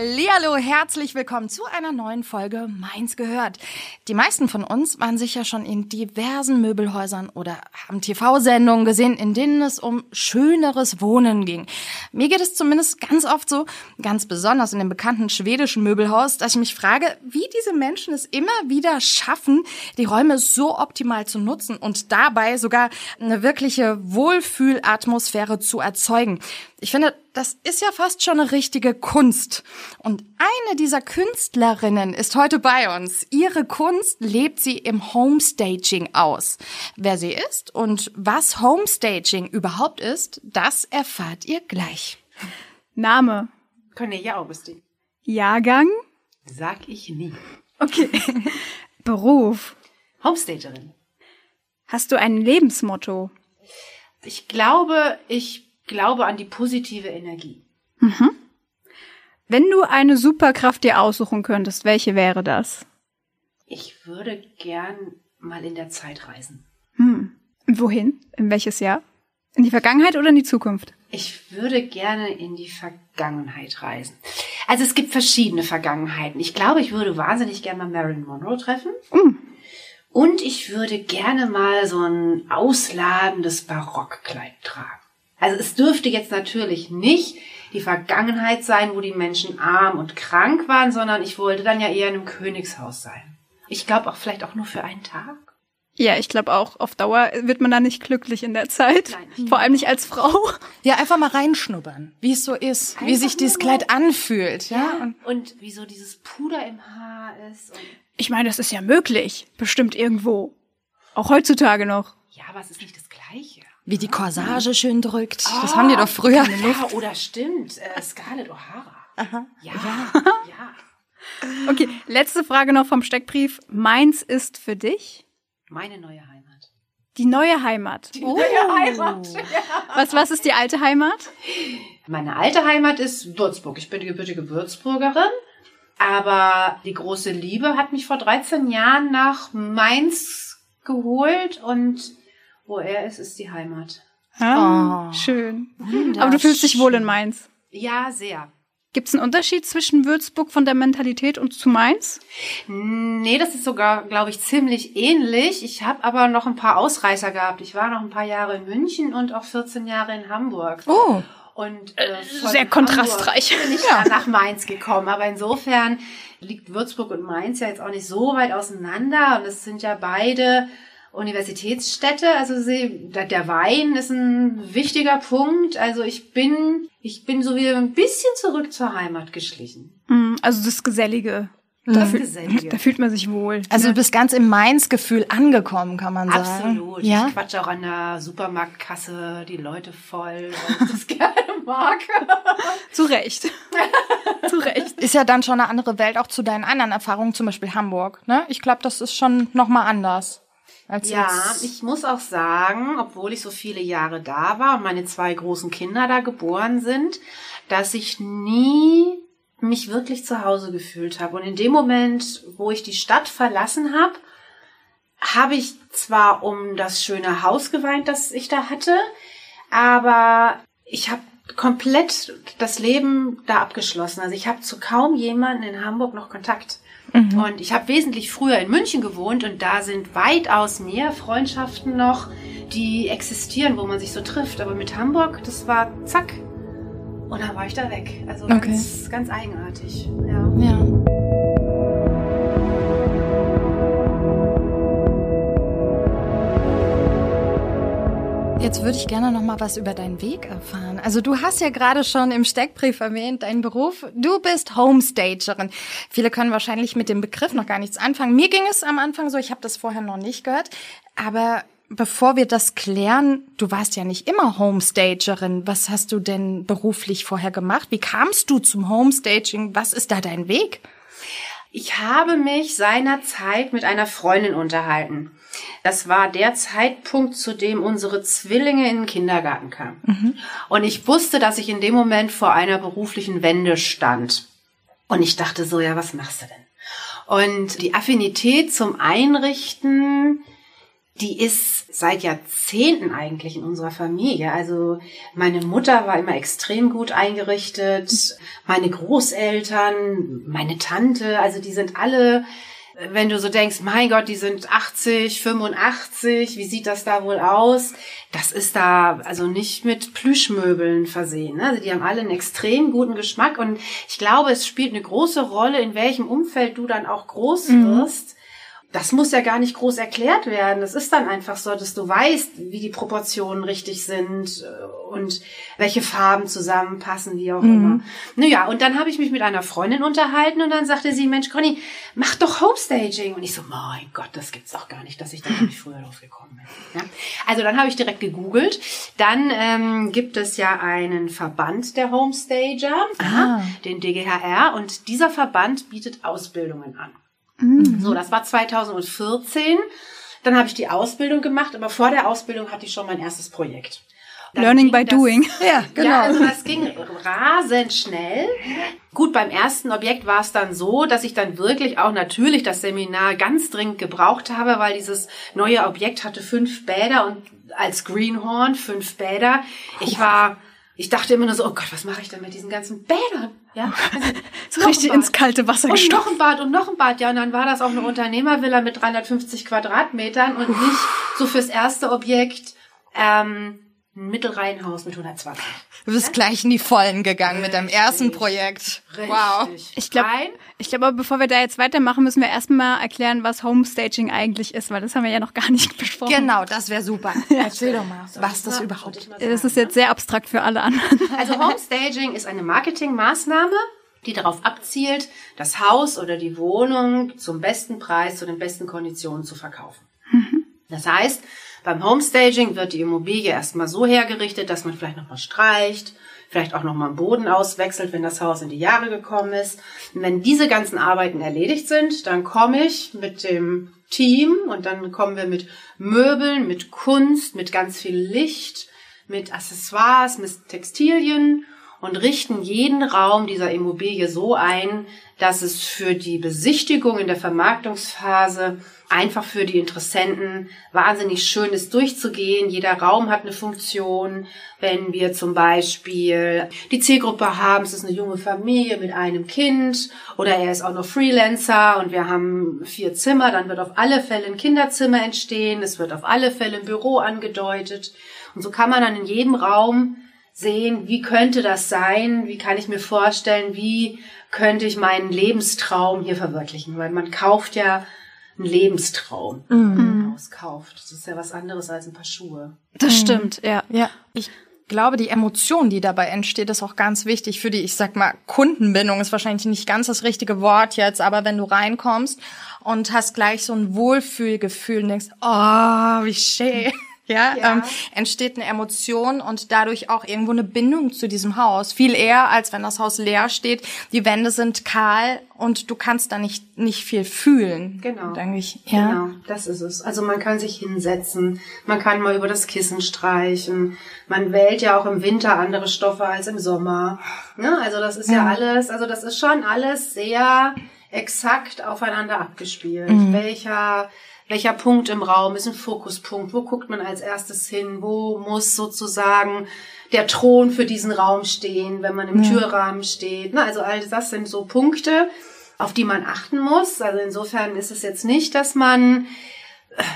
Hallihallo, herzlich willkommen zu einer neuen Folge Mainz gehört. Die meisten von uns waren sicher schon in diversen Möbelhäusern oder haben TV-Sendungen gesehen, in denen es um schöneres Wohnen ging. Mir geht es zumindest ganz oft so, ganz besonders in dem bekannten schwedischen Möbelhaus, dass ich mich frage, wie diese Menschen es immer wieder schaffen, die Räume so optimal zu nutzen und dabei sogar eine wirkliche Wohlfühlatmosphäre zu erzeugen. Ich finde, das ist ja fast schon eine richtige Kunst. Und eine dieser Künstlerinnen ist heute bei uns. Ihre Kunst lebt sie im Homestaging aus. Wer sie ist und was Homestaging überhaupt ist, das erfahrt ihr gleich. Name. Cornelia Augustin. Jahrgang. Sag ich nie. Okay. Beruf. Homestagerin. Hast du ein Lebensmotto? Ich glaube, ich glaube an die positive Energie. Mhm. Wenn du eine Superkraft dir aussuchen könntest, welche wäre das? Ich würde gern mal in der Zeit reisen. Hm. Wohin? In welches Jahr? In die Vergangenheit oder in die Zukunft? Ich würde gerne in die Vergangenheit reisen. Also es gibt verschiedene Vergangenheiten. Ich glaube, ich würde wahnsinnig gerne mal Marilyn Monroe treffen. Mm. Und ich würde gerne mal so ein ausladendes Barockkleid tragen. Also es dürfte jetzt natürlich nicht die Vergangenheit sein, wo die Menschen arm und krank waren, sondern ich wollte dann ja eher in einem Königshaus sein. Ich glaube auch vielleicht auch nur für einen Tag. Ja, ich glaube auch, auf Dauer wird man da nicht glücklich in der Zeit. Nein. Vor allem nicht als Frau. Ja, einfach mal reinschnuppern, wie es so ist, wie Einfach sich dieses Kleid anfühlt. Ja, Ja, und und wieso dieses Puder im Haar ist. Ich meine, das ist ja möglich. Bestimmt irgendwo. Auch heutzutage noch. ja, aber es ist nicht das Gleiche. Wie die Corsage schön drückt. Das haben die doch früher. Ja, oder stimmt. Äh, Scarlett O'Hara. Ja, ja. Okay, letzte Frage noch vom Steckbrief. Meins ist für dich Meine neue Heimat. die neue Heimat. Oh. Was, was ist die alte Heimat? Meine alte Heimat ist Würzburg. Ich bin gebürtige Würzburgerin. Aber die große Liebe hat mich vor 13 Jahren nach Mainz geholt und wo er ist, ist die Heimat. Ah, Oh. Schön. Aber du fühlst dich wohl in Mainz. Ja, sehr. Gibt es einen Unterschied zwischen Würzburg von der Mentalität und zu Mainz? Nee, das ist sogar, glaube ich, ziemlich ähnlich. Ich habe aber noch ein paar Ausreißer gehabt. Ich war noch ein paar Jahre in München und auch 14 Jahre in Hamburg. Oh. Und äh, von sehr kontrastreich. Hamburg bin ich dann nach Mainz gekommen. Aber insofern liegt Würzburg und Mainz ja jetzt auch nicht so weit auseinander. Und es sind ja beide Universitätsstädte. Also sie, der Wein ist ein wichtiger Punkt. Also ich bin, ich bin so wieder ein bisschen zurück zur Heimat geschlichen. Mm, Also das Gesellige. Das fühl- Gesellige. Da fühlt man sich wohl. Also du bist ganz im Mainz-Gefühl angekommen, kann man sagen. Absolut. Ja? Ich quatsche auch an der Supermarktkasse die Leute voll, weil ich das gerne mag. Zu Recht. Zu Recht. Ist ja dann schon eine andere Welt, auch zu deinen anderen Erfahrungen, zum Beispiel Hamburg. Ne? Ich glaube, das ist schon nochmal anders. Als Ja, ich muss auch sagen, obwohl ich so viele Jahre da war und meine zwei großen Kinder da geboren sind, dass ich nie mich wirklich zu Hause gefühlt habe. Und in dem Moment, wo ich die Stadt verlassen habe, habe ich zwar um das schöne Haus geweint, das ich da hatte, aber ich habe komplett das Leben da abgeschlossen. Also ich habe zu kaum jemanden in Hamburg noch Kontakt. Und ich habe wesentlich früher in München gewohnt und da sind weitaus mehr Freundschaften noch, die existieren, wo man sich so trifft. Aber mit Hamburg, das war zack. Und dann war ich da weg. Also Okay. ganz, ganz eigenartig. Ja. Ja. Jetzt würde ich gerne noch mal was über deinen Weg erfahren. Also du hast ja gerade schon im Steckbrief erwähnt, deinen Beruf. Du bist Homestagerin. Viele können wahrscheinlich mit dem Begriff noch gar nichts anfangen. Mir ging es am Anfang so, ich habe das vorher noch nicht gehört. Aber bevor wir das klären, du warst ja nicht immer Homestagerin. Was hast du denn beruflich vorher gemacht? Wie kamst du zum Homestaging? Was ist da dein Weg? Ich habe mich seinerzeit mit einer Freundin unterhalten. Das war der Zeitpunkt, zu dem unsere Zwillinge in den Kindergarten kamen. Und ich wusste, dass ich in dem Moment vor einer beruflichen Wende stand. Und ich dachte so, ja, was machst du denn? Und die Affinität zum Einrichten, die ist seit Jahrzehnten eigentlich in unserer Familie. Also meine Mutter war immer extrem gut eingerichtet, meine Großeltern, meine Tante, also die sind alle wenn du so denkst, mein Gott, die sind 80, 85, wie sieht das da wohl aus? Das ist da also nicht mit Plüschmöbeln versehen. Ne? Also die haben alle einen extrem guten Geschmack und ich glaube, es spielt eine große Rolle, in welchem Umfeld du dann auch groß wirst. Das muss ja gar nicht groß erklärt werden. Das ist dann einfach so, dass du weißt, wie die Proportionen richtig sind äh, und welche Farben zusammenpassen, wie auch immer. Naja, und dann habe ich mich mit einer Freundin unterhalten und dann sagte sie, Mensch, Conny, mach doch Homestaging. Und ich so, mein Gott, das gibt's doch gar nicht, dass ich da nicht früher drauf gekommen bin. Ja? Also dann habe ich direkt gegoogelt. Dann ähm, gibt es ja einen Verband der Homestager, ja, den DGHR, und dieser Verband bietet Ausbildungen an. So, das war 2014. Dann habe ich die Ausbildung gemacht, aber vor der Ausbildung hatte ich schon mein erstes Projekt. Dann Learning by das- doing. Ja, genau. Ja, also das ging rasend schnell. Gut, beim ersten Objekt war es dann so, dass ich dann wirklich auch natürlich das Seminar ganz dringend gebraucht habe, weil dieses neue Objekt hatte fünf Bäder und als Greenhorn fünf Bäder. Ich war, ich dachte immer nur so, oh Gott, was mache ich denn mit diesen ganzen Bädern? Ja, also So richtig ins kalte Wasser Und gestochen. noch ein Bad und noch ein Bad. Ja, und dann war das auch eine Unternehmervilla mit 350 Quadratmetern und nicht so fürs erste Objekt ähm, ein Mittelreihenhaus mit 120. Du bist gleich in die Vollen gegangen mit deinem ersten Richtig. Projekt. Richtig. Wow. Ich glaube, ich glaube, aber bevor wir da jetzt weitermachen, müssen wir erstmal erklären, was Homestaging eigentlich ist, weil das haben wir ja noch gar nicht besprochen. Genau, das wäre super. Erzähl doch mal, was das Sollte überhaupt mal Das ist jetzt sehr abstrakt für alle anderen. Also Homestaging ist eine Marketingmaßnahme, die darauf abzielt, das Haus oder die Wohnung zum besten Preis, zu den besten Konditionen zu verkaufen. Das heißt, beim Homestaging wird die Immobilie erstmal so hergerichtet, dass man vielleicht nochmal streicht, vielleicht auch nochmal einen Boden auswechselt, wenn das Haus in die Jahre gekommen ist. Und wenn diese ganzen Arbeiten erledigt sind, dann komme ich mit dem Team und dann kommen wir mit Möbeln, mit Kunst, mit ganz viel Licht, mit Accessoires, mit Textilien und richten jeden Raum dieser Immobilie so ein, dass es für die Besichtigung in der Vermarktungsphase einfach für die Interessenten wahnsinnig schön ist durchzugehen. Jeder Raum hat eine Funktion. Wenn wir zum Beispiel die Zielgruppe haben, es ist eine junge Familie mit einem Kind oder er ist auch noch Freelancer und wir haben vier Zimmer, dann wird auf alle Fälle ein Kinderzimmer entstehen. Es wird auf alle Fälle ein Büro angedeutet. Und so kann man dann in jedem Raum sehen, wie könnte das sein, wie kann ich mir vorstellen, wie könnte ich meinen Lebenstraum hier verwirklichen, weil man kauft ja einen Lebenstraum, wenn man Haus kauft. Das ist ja was anderes als ein paar Schuhe. Das stimmt, ja. Ja, ich glaube, die Emotion, die dabei entsteht, ist auch ganz wichtig für die, ich sag mal, Kundenbindung ist wahrscheinlich nicht ganz das richtige Wort jetzt, aber wenn du reinkommst und hast gleich so ein Wohlfühlgefühl und denkst, oh, wie schön. Ja, Ja. Ähm, entsteht eine Emotion und dadurch auch irgendwo eine Bindung zu diesem Haus. Viel eher, als wenn das Haus leer steht. Die Wände sind kahl und du kannst da nicht, nicht viel fühlen. Genau. Denke ich. Ja. Genau, das ist es. Also man kann sich hinsetzen, man kann mal über das Kissen streichen. Man wählt ja auch im Winter andere Stoffe als im Sommer. Ne? Also das ist ja. alles, also das ist schon alles sehr exakt aufeinander abgespielt. Welcher welcher Punkt im Raum ist ein Fokuspunkt? Wo guckt man als erstes hin? Wo muss sozusagen der Thron für diesen Raum stehen, wenn man im Türrahmen steht? Ne? Also all das sind so Punkte, auf die man achten muss. Also insofern ist es jetzt nicht, dass man,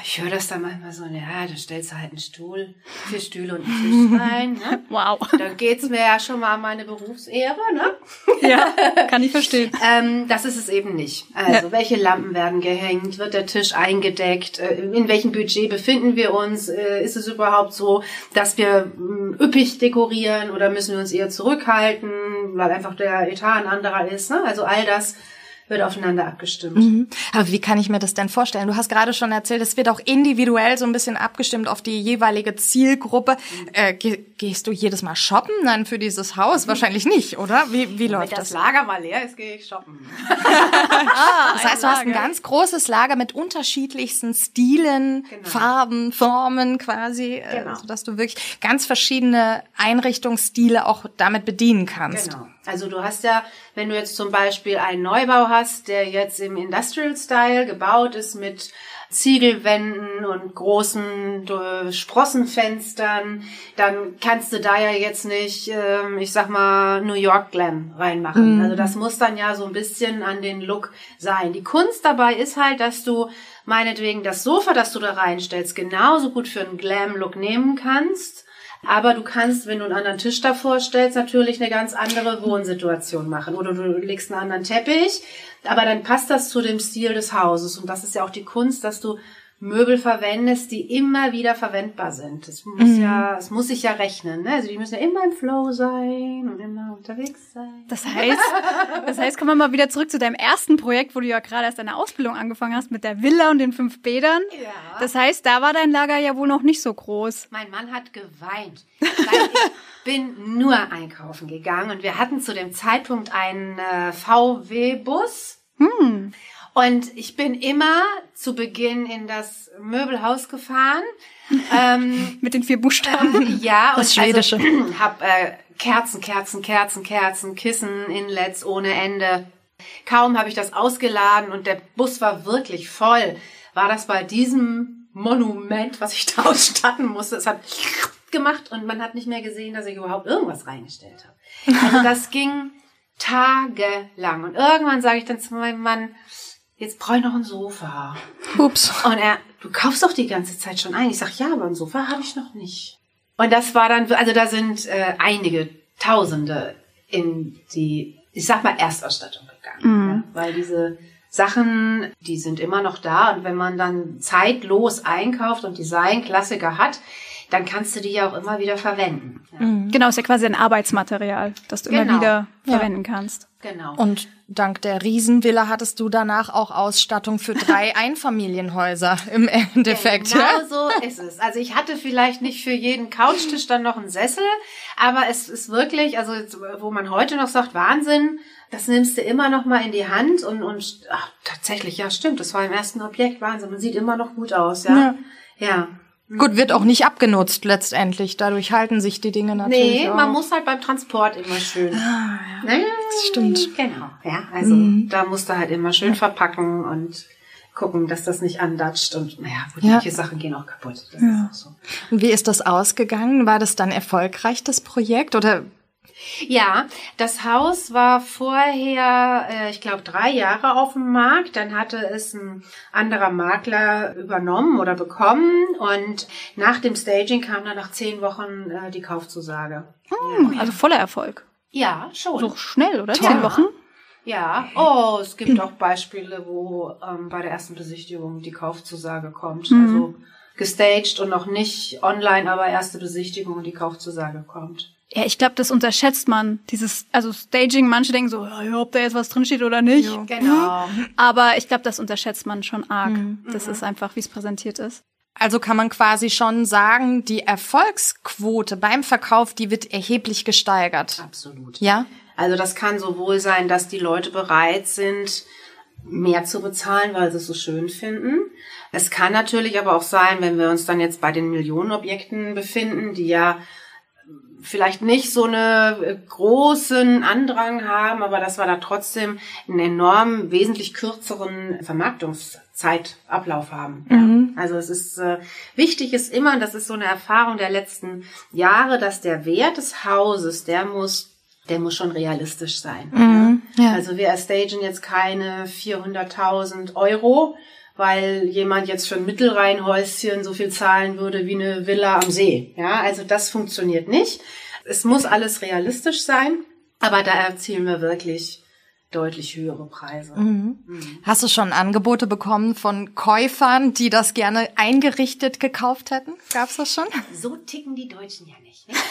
ich höre das dann manchmal so, ja, da stellst du halt einen Stuhl, vier Stühle und einen Tisch rein. Ne? Wow. Dann geht's mir ja schon mal um meine Berufsehre, ne? Ja, kann ich verstehen. Ähm, das ist es eben nicht. Also, welche Lampen werden gehängt? Wird der Tisch eingedeckt? Äh, In welchem Budget befinden wir uns? Äh, Ist es überhaupt so, dass wir mm, üppig dekorieren oder müssen wir uns eher zurückhalten, weil einfach der Etat ein anderer ist? Ne? Also all das wird aufeinander abgestimmt. Mhm. Aber wie kann ich mir das denn vorstellen? Du hast gerade schon erzählt, es wird auch individuell so ein bisschen abgestimmt auf die jeweilige Zielgruppe. Äh, ge gehst du jedes Mal shoppen dann für dieses Haus? Wahrscheinlich nicht, oder? Wie, wie läuft Wenn das das? Lager mal leer ist, gehe ich shoppen. Das heißt, du hast ein ganz großes Lager mit unterschiedlichsten Stilen, Genau. Farben, Formen quasi, äh, Genau. sodass du wirklich ganz verschiedene Einrichtungsstile auch damit bedienen kannst. Genau. Also du hast ja, wenn du jetzt zum Beispiel einen Neubau hast, der jetzt im Industrial Style gebaut ist mit Ziegelwänden und großen äh, Sprossenfenstern, dann kannst du da ja jetzt nicht, ähm, ich sag mal, New York Glam reinmachen. Also das muss dann ja so ein bisschen an den Look sein. Die Kunst dabei ist halt, dass du meinetwegen das Sofa, das du da reinstellst, genauso gut für einen Glam-Look nehmen kannst. Aber du kannst, wenn du einen anderen Tisch davor stellst, natürlich eine ganz andere Wohnsituation machen. Oder du legst einen anderen Teppich. Aber dann passt das zu dem Stil des Hauses. Und das ist ja auch die Kunst, dass du Möbel verwendest, die immer wieder verwendbar sind. Das muss ja, es muss sich ja rechnen. Ne? Also die müssen ja immer im Flow sein und immer unterwegs sein. Das heißt, das heißt, kommen wir mal wieder zurück zu deinem ersten Projekt, wo du ja gerade erst deine Ausbildung angefangen hast mit der Villa und den fünf Bädern. Ja. Das heißt, da war dein Lager ja wohl noch nicht so groß. Mein Mann hat geweint, ich bin nur einkaufen gegangen und wir hatten zu dem Zeitpunkt einen äh, VW-Bus. Und ich bin immer zu Beginn in das Möbelhaus gefahren. ähm, Mit den vier Buchstaben. ja, Das und Schwedische. Also, hab äh, Kerzen, Kerzen, Kerzen, Kerzen, Kissen, Inlets ohne Ende. Kaum habe ich das ausgeladen und der Bus war wirklich voll. War das bei diesem Monument, was ich da ausstatten musste? Es hat gemacht und man hat nicht mehr gesehen, dass ich überhaupt irgendwas reingestellt habe. Also das ging tagelang. Und irgendwann sage ich dann zu meinem Mann, jetzt brauche ich noch ein Sofa. Ups. Und er, du kaufst doch die ganze Zeit schon ein. Ich sag, ja, aber ein Sofa habe ich noch nicht. Und das war dann, also da sind äh, einige Tausende in die, ich sag mal, Erstausstattung gegangen. Ja, weil diese Sachen, die sind immer noch da. Und wenn man dann zeitlos einkauft und Designklassiker hat, dann kannst du die ja auch immer wieder verwenden. Ja, Genau, ist ja quasi ein Arbeitsmaterial, das du immer Genau. wieder Ja. verwenden kannst. Genau. Und dank der Riesenvilla hattest du danach auch Ausstattung für drei Einfamilienhäuser im Endeffekt. Genau ja? so ist es. Also ich hatte vielleicht nicht für jeden Couchtisch dann noch einen Sessel, aber es ist wirklich, also jetzt, wo man heute noch sagt, Wahnsinn, das nimmst du immer noch mal in die Hand und, und ach, tatsächlich, ja stimmt, das war im ersten Objekt Wahnsinn. Man sieht immer noch gut aus, ja. Ja. Gut, wird auch nicht abgenutzt letztendlich. Dadurch halten sich die Dinge natürlich Nee, auch. man muss halt beim Transport immer schön. Ah, ja. das stimmt. Genau, ja. Also da musst du halt immer schön verpacken und gucken, dass das nicht andatscht und naja, gut, Ja. manche Sachen gehen auch kaputt. Das ist auch so. Und wie ist das ausgegangen? War das dann erfolgreich, das Projekt? Oder Ja, das Haus war vorher, äh, ich glaube, drei Jahre auf dem Markt. Dann hatte es ein anderer Makler übernommen oder bekommen. Und nach dem Staging kam dann nach zehn Wochen äh, die Kaufzusage. Also voller Erfolg. Ja, schon. So schnell, oder? Zehn Wochen? Ja, oh, es gibt auch Beispiele, wo ähm, bei der ersten Besichtigung die Kaufzusage kommt. Also gestaged und noch nicht online, aber erste Besichtigung und die Kaufzusage kommt. Ja, ich glaube, das unterschätzt man. Dieses, also Staging, manche denken so, ja, ob da jetzt was drinsteht oder nicht. Genau. Aber ich glaube, das unterschätzt man schon arg. Das ist einfach, wie es präsentiert ist. also kann man quasi schon sagen, die Erfolgsquote beim Verkauf, die wird erheblich gesteigert. Absolut. Ja? Also das kann sowohl sein, dass die Leute bereit sind, mehr zu bezahlen, weil sie es so schön finden. Es kann natürlich aber auch sein, wenn wir uns dann jetzt bei den Millionenobjekten befinden, die ja vielleicht nicht so eine äh, großen Andrang haben, aber dass wir da trotzdem einen enorm wesentlich kürzeren Vermarktungszeitablauf haben. Ja. Also es ist äh, wichtig ist immer, das ist so eine Erfahrung der letzten Jahre, dass der Wert des Hauses, der muss der muss schon realistisch sein. Ja. Also wir erstagen jetzt keine 400.000 Euro, weil jemand jetzt für ein Mittelreihenhäuschen so viel zahlen würde wie eine Villa am See. Ja, also das funktioniert nicht. Es muss alles realistisch sein, aber da erzielen wir wirklich deutlich höhere Preise. Mhm. Hast du schon Angebote bekommen von Käufern, die das gerne eingerichtet gekauft hätten? Gab's das schon? So ticken die Deutschen ja nicht. Ne?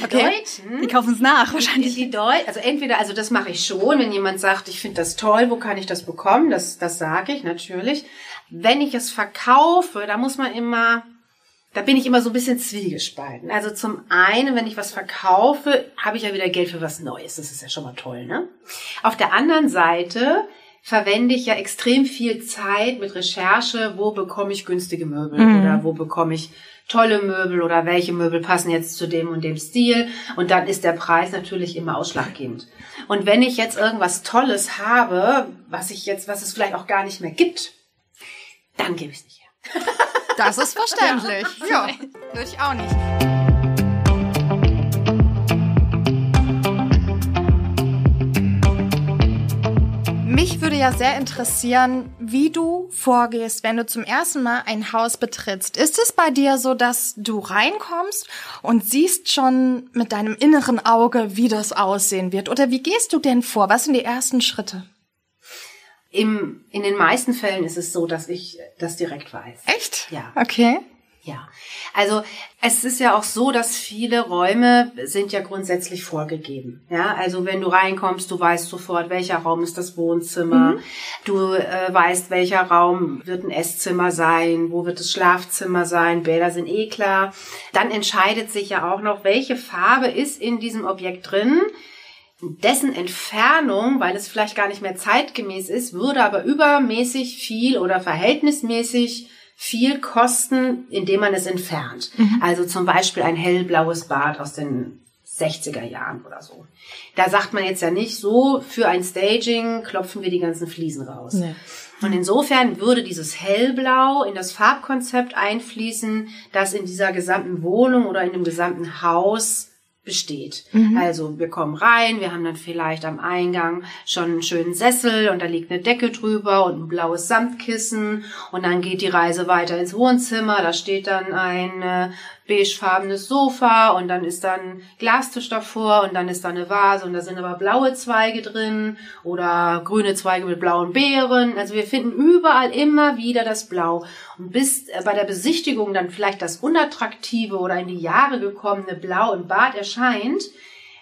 Die Okay. Deutschen, Die kaufen es nach die, wahrscheinlich. die Deu also entweder, also das mache ich schon, wenn jemand sagt, ich finde das toll, wo kann ich das bekommen? Das, das sage ich natürlich. Wenn ich es verkaufe, da muss man immer, da bin ich immer so ein bisschen zwiegespalten. Also zum einen, wenn ich was verkaufe, habe ich ja wieder Geld für was Neues. Das ist ja schon mal toll, ne? Auf der anderen Seite verwende ich ja extrem viel Zeit mit Recherche, wo bekomme ich günstige Möbel oder wo bekomme ich tolle Möbel oder welche Möbel passen jetzt zu dem und dem Stil und dann ist der Preis natürlich immer ausschlaggebend. Und wenn ich jetzt irgendwas Tolles habe, was ich jetzt, was es vielleicht auch gar nicht mehr gibt, dann gebe ich es nicht her. Das ist verständlich. Ja, würde ich auch nicht. Mich würde ja sehr interessieren, wie du vorgehst, wenn du zum ersten Mal ein Haus betrittst. Ist es bei dir so, dass du reinkommst und siehst schon mit deinem inneren Auge, wie das aussehen wird? Oder wie gehst du denn vor? Was sind die ersten Schritte? Im, in den meisten Fällen ist es so, dass ich das direkt weiß. Echt? Ja. Okay. Ja, also es ist ja auch so, dass viele Räume sind ja grundsätzlich vorgegeben. Ja, also wenn du reinkommst, du weißt sofort, welcher Raum ist das Wohnzimmer. Du äh, weißt, welcher Raum wird ein Esszimmer sein, wo wird das Schlafzimmer sein. Bäder sind eh klar. Dann entscheidet sich ja auch noch, welche Farbe ist in diesem Objekt drin. Dessen Entfernung, weil es vielleicht gar nicht mehr zeitgemäß ist, würde aber übermäßig viel oder verhältnismäßig viel kosten, indem man es entfernt. Also zum Beispiel ein hellblaues Bad aus den 60er Jahren oder so. Da sagt man jetzt ja nicht so, für ein Staging klopfen wir die ganzen Fliesen raus. Nee. Und insofern würde dieses Hellblau in das Farbkonzept einfließen, das in dieser gesamten Wohnung oder in dem gesamten Haus besteht. Also wir kommen rein, wir haben dann vielleicht am Eingang schon einen schönen Sessel und da liegt eine Decke drüber und ein blaues Samtkissen und dann geht die Reise weiter ins Wohnzimmer, da steht dann ein äh, beigefarbenes Sofa und dann ist dann Glastisch davor und dann ist da eine Vase und da sind aber blaue Zweige drin oder grüne Zweige mit blauen Beeren. Also wir finden überall immer wieder das Blau. Und bis äh, bei der Besichtigung dann vielleicht das unattraktive oder in die Jahre gekommene Blau im Bad erscheint,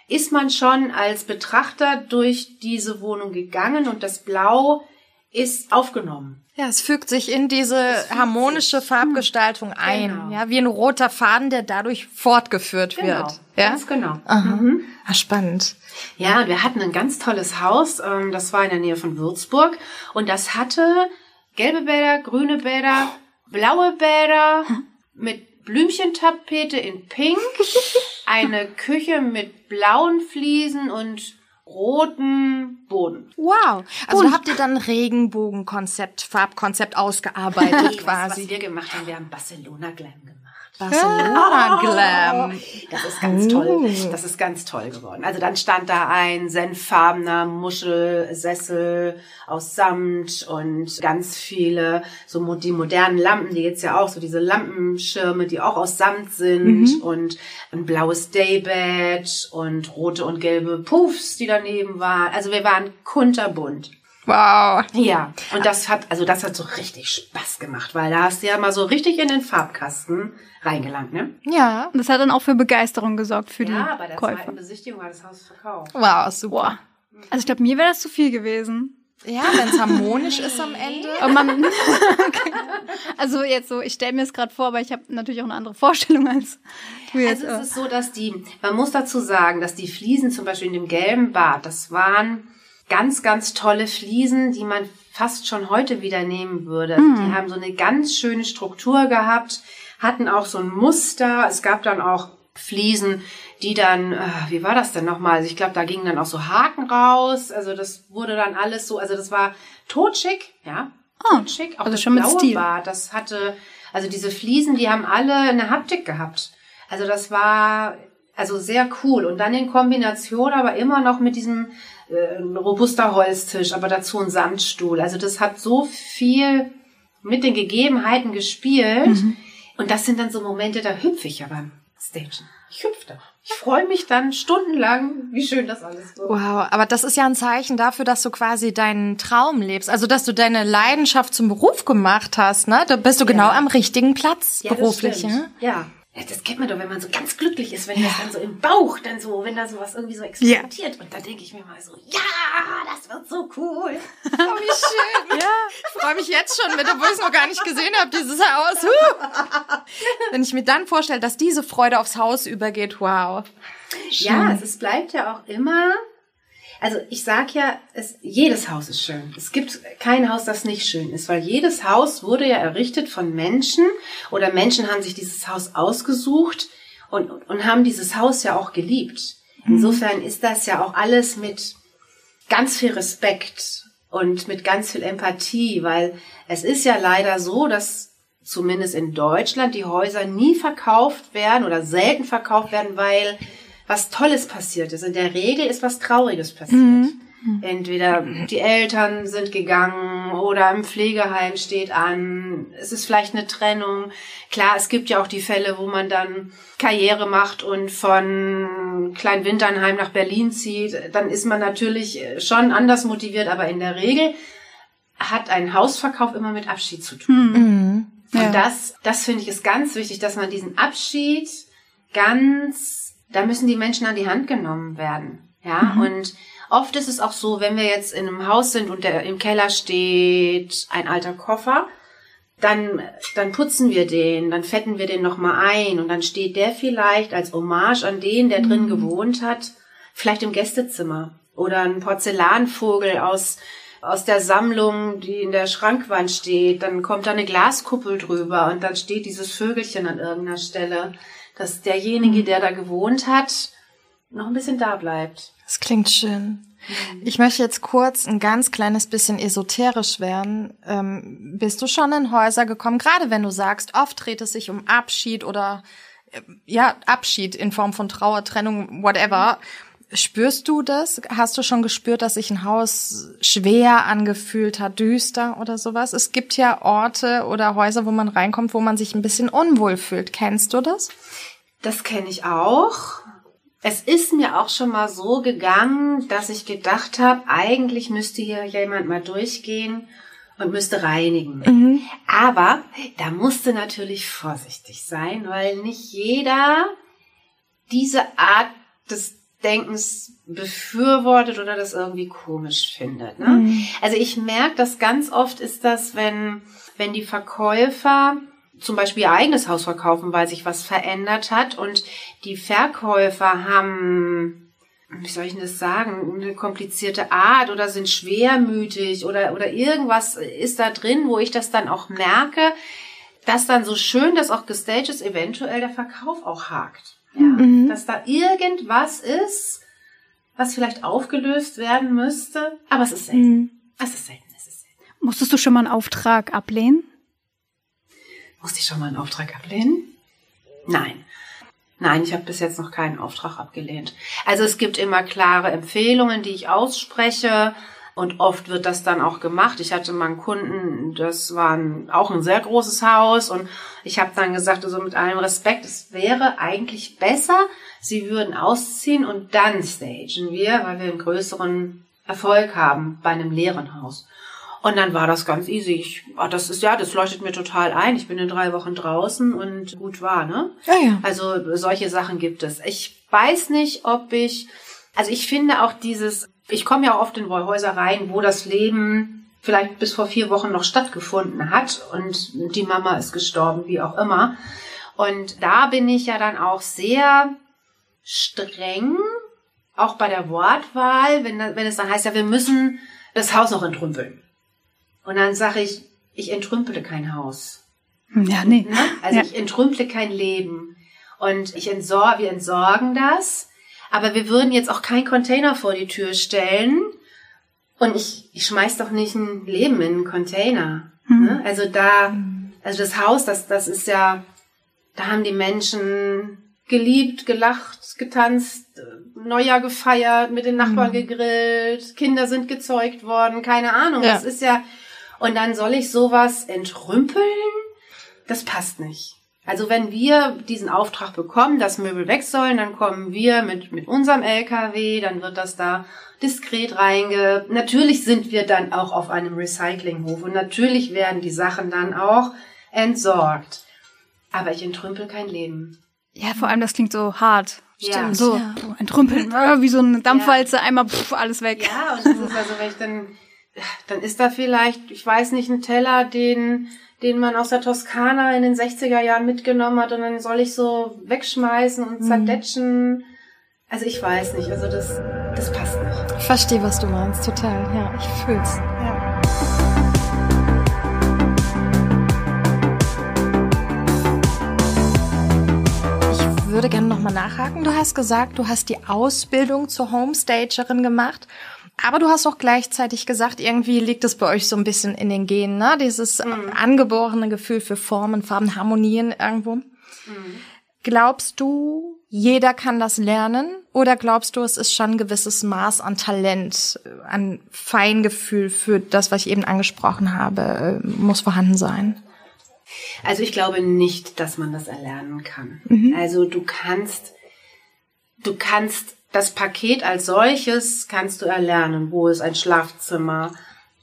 ist man schon als Betrachter durch diese Wohnung gegangen und das Blau ist aufgenommen. Ja, es fügt sich in diese harmonische Farbgestaltung ein. Genau. Ja, wie ein roter Faden, der dadurch fortgeführt wird. Ja? ganz genau. Aha. Ah, spannend. Ja, wir hatten ein ganz tolles Haus, ähm, das war in der Nähe von Würzburg und das hatte gelbe Bäder, grüne Bäder, blaue Bäder mit Blümchentapete in Pink, eine Küche mit blauen Fliesen und roten Boden. Wow. Also da habt ihr dann Regenbogenkonzept, Farbkonzept ausgearbeitet Was, quasi. was wir gemacht haben, wir haben Barcelona Glam gemacht. Barcelona Glam. Das ist ganz toll. Das ist ganz toll geworden. Also dann stand da ein senffarbener Muschelsessel aus Samt und ganz viele so die modernen Lampen, die jetzt ja auch so diese Lampenschirme, die auch aus Samt sind und ein blaues Daybed und rote und gelbe Puffs, die daneben waren. Also wir waren kunterbunt. Wow. Ja, und das hat, also das hat so richtig Spaß gemacht, weil da hast du ja mal so richtig in den Farbkasten reingelangt, ne? Ja. Und das hat dann auch für Begeisterung gesorgt für Ja, bei die der Käufer. zweiten Besichtigung war das Haus verkauft. Wow, super. Also ich glaube, mir wäre das zu viel gewesen. Ja, wenn es harmonisch ist am Ende. Und man, also jetzt so, ich stelle mir es gerade vor, aber ich habe natürlich auch eine andere Vorstellung als du jetzt. Also es ist so, dass die, man muss dazu sagen, dass die Fliesen zum Beispiel in dem gelben Bad, das waren ganz, ganz tolle Fliesen, die man fast schon heute wieder nehmen würde. Also Die haben so eine ganz schöne Struktur gehabt, hatten auch so ein Muster. Es gab dann auch Fliesen, die dann, äh, wie war das denn nochmal? Also ich glaube, da gingen dann auch so Haken raus. Also das wurde dann alles so, also das war totschick, ja. Ah, Totschick. Auch also das schon mit Stil. Bad, das hatte, also diese Fliesen, die haben alle eine Haptik gehabt. Also das war also sehr cool. Und dann in Kombination aber immer noch mit diesem äh, robuster Holztisch, aber dazu ein Samtstuhl. Also das hat so viel mit den Gegebenheiten gespielt. Und das sind dann so Momente, da hüpfe ich aber stagen. Ich hüpfe da. Ich freue mich dann stundenlang, wie schön das alles wird. Wow, aber das ist ja ein Zeichen dafür, dass du quasi deinen Traum lebst. Also, dass du deine Leidenschaft zum Beruf gemacht hast, ne? Da bist du genau am richtigen Platz Ja, beruflich, ja? Ja. Ja, das kennt man doch, wenn man so ganz glücklich ist, wenn das dann so im Bauch, dann so, wenn da sowas irgendwie so explodiert. Und da denke ich mir mal so, ja, das wird so cool. Oh, wie schön. Ja, ich freue mich jetzt schon mit, obwohl ich es noch gar nicht gesehen habe, dieses Haus. Huh. Wenn ich mir dann vorstelle, dass diese Freude aufs Haus übergeht, wow. Ja, es, es bleibt ja auch immer. Also ich sag ja, es, jedes Haus ist schön. Es gibt kein Haus, das nicht schön ist, weil jedes Haus wurde ja errichtet von Menschen oder Menschen haben sich dieses Haus ausgesucht und, und haben dieses Haus ja auch geliebt. Insofern ist das ja auch alles mit ganz viel Respekt und mit ganz viel Empathie, weil es ist ja leider so, dass zumindest in Deutschland die Häuser nie verkauft werden oder selten verkauft werden, weil was Tolles passiert ist. In der Regel ist was Trauriges passiert. Entweder die Eltern sind gegangen oder im Pflegeheim steht an. Es ist vielleicht eine Trennung. Klar, es gibt ja auch die Fälle, wo man dann Karriere macht und von Kleinwinternheim nach Berlin zieht. Dann ist man natürlich schon anders motiviert, aber in der Regel hat ein Hausverkauf immer mit Abschied zu tun. Mhm. Ja. Und das, das finde ich ist ganz wichtig, dass man diesen Abschied ganz, da müssen die Menschen an die Hand genommen werden. Ja, und oft ist es auch so, wenn wir jetzt in einem Haus sind und der im Keller steht ein alter Koffer, dann, dann putzen wir den, dann fetten wir den nochmal ein und dann steht der vielleicht als Hommage an den, der drin gewohnt hat, vielleicht im Gästezimmer oder ein Porzellanvogel aus, aus der Sammlung, die in der Schrankwand steht, dann kommt da eine Glaskuppel drüber und dann steht dieses Vögelchen an irgendeiner Stelle, dass derjenige, der da gewohnt hat, noch ein bisschen da bleibt. Das klingt schön. Ich möchte jetzt kurz ein ganz kleines bisschen esoterisch werden. Ähm, bist du schon in Häuser gekommen, gerade wenn du sagst, oft dreht es sich um Abschied oder äh, ja, Abschied in Form von Trauer, Trennung, whatever. Spürst du das? Hast du schon gespürt, dass sich ein Haus schwer angefühlt hat, düster oder sowas? Es gibt ja Orte oder Häuser, wo man reinkommt, wo man sich ein bisschen unwohl fühlt. Kennst du das? Das kenne ich auch. Es ist mir auch schon mal so gegangen, dass ich gedacht habe, eigentlich müsste hier jemand mal durchgehen und müsste reinigen. Aber da musste natürlich vorsichtig sein, weil nicht jeder diese Art des Denkens befürwortet oder das irgendwie komisch findet. Ne? Also ich merke, dass ganz oft ist das, wenn, wenn die Verkäufer zum Beispiel ihr eigenes Haus verkaufen, weil sich was verändert hat und die Verkäufer haben, wie soll ich denn das sagen, eine komplizierte Art oder sind schwermütig oder, oder irgendwas ist da drin, wo ich das dann auch merke, dass dann so schön, dass auch gestaged ist, eventuell der Verkauf auch hakt. Ja, dass da irgendwas ist, was vielleicht aufgelöst werden müsste, aber es ist selten. Es ist selten, es ist selten. Musstest du schon mal einen Auftrag ablehnen? Musste ich schon mal einen Auftrag ablehnen? Nein. Nein, ich habe bis jetzt noch keinen Auftrag abgelehnt. Also es gibt immer klare Empfehlungen, die ich ausspreche und oft wird das dann auch gemacht. Ich hatte mal einen Kunden, das war ein, auch ein sehr großes Haus und ich habe dann gesagt, also mit allem Respekt, es wäre eigentlich besser, Sie würden ausziehen und dann stagen wir, weil wir einen größeren Erfolg haben bei einem leeren Haus. Und dann war das ganz easy. Ich, ah, das ist ja, das leuchtet mir total ein. Ich bin in drei Wochen draußen und gut war, ne? Ja, ja. Also solche Sachen gibt es. Ich weiß nicht, ob ich, also ich finde auch dieses, ich komme ja oft in Häuser rein, wo das Leben vielleicht bis vor vier Wochen noch stattgefunden hat und die Mama ist gestorben, wie auch immer. Und da bin ich ja dann auch sehr streng, auch bei der Wortwahl, wenn, wenn es dann heißt, ja, wir müssen das Haus noch entrümpeln. Und dann sage ich, ich entrümpele kein Haus. Ja, nee. Ne? Also Ja. ich entrümple kein Leben. Und ich entsor wir entsorgen das. Aber wir würden jetzt auch keinen Container vor die Tür stellen. Und ich, ich schmeiß doch nicht ein Leben in einen Container. Ne? Also da, also das Haus, das, das ist ja, da haben die Menschen geliebt, gelacht, getanzt, Neujahr gefeiert, mit den Nachbarn gegrillt, Kinder sind gezeugt worden, keine Ahnung. Ja. Das ist ja, und dann soll ich sowas entrümpeln? Das passt nicht. Also wenn wir diesen Auftrag bekommen, dass Möbel weg sollen, dann kommen wir mit, mit unserem LKW, dann wird das da diskret reinge. Natürlich sind wir dann auch auf einem Recyclinghof und natürlich werden die Sachen dann auch entsorgt. Aber ich entrümpel kein Leben. Ja, vor allem das klingt so hart. Ja. So, Ja. entrümpeln, wie so eine Dampfwalze, einmal pff, alles weg. Ja, und das ist also, wenn ich dann, dann ist da vielleicht, ich weiß nicht, ein Teller, den, den man aus der Toskana in den 60er Jahren mitgenommen hat und dann soll ich so wegschmeißen und zerdetschen. Also ich weiß nicht, also das, das passt nicht. Ich verstehe, was du meinst, total. Ja, ich fühl's. Ja. Ich würde gerne nochmal nachhaken. Du hast gesagt, du hast die Ausbildung zur Homestagerin gemacht. Aber du hast auch gleichzeitig gesagt, irgendwie liegt es bei euch so ein bisschen in den Genen, ne? Dieses äh, angeborene Gefühl für Formen, Farben, Harmonien irgendwo. Glaubst du, jeder kann das lernen? Oder glaubst du, es ist schon ein gewisses Maß an Talent, äh, an Feingefühl für das, was ich eben angesprochen habe, äh, muss vorhanden sein? Also ich glaube nicht, dass man das erlernen kann. Also du kannst, du kannst das Paket als solches kannst du erlernen. Wo ist ein Schlafzimmer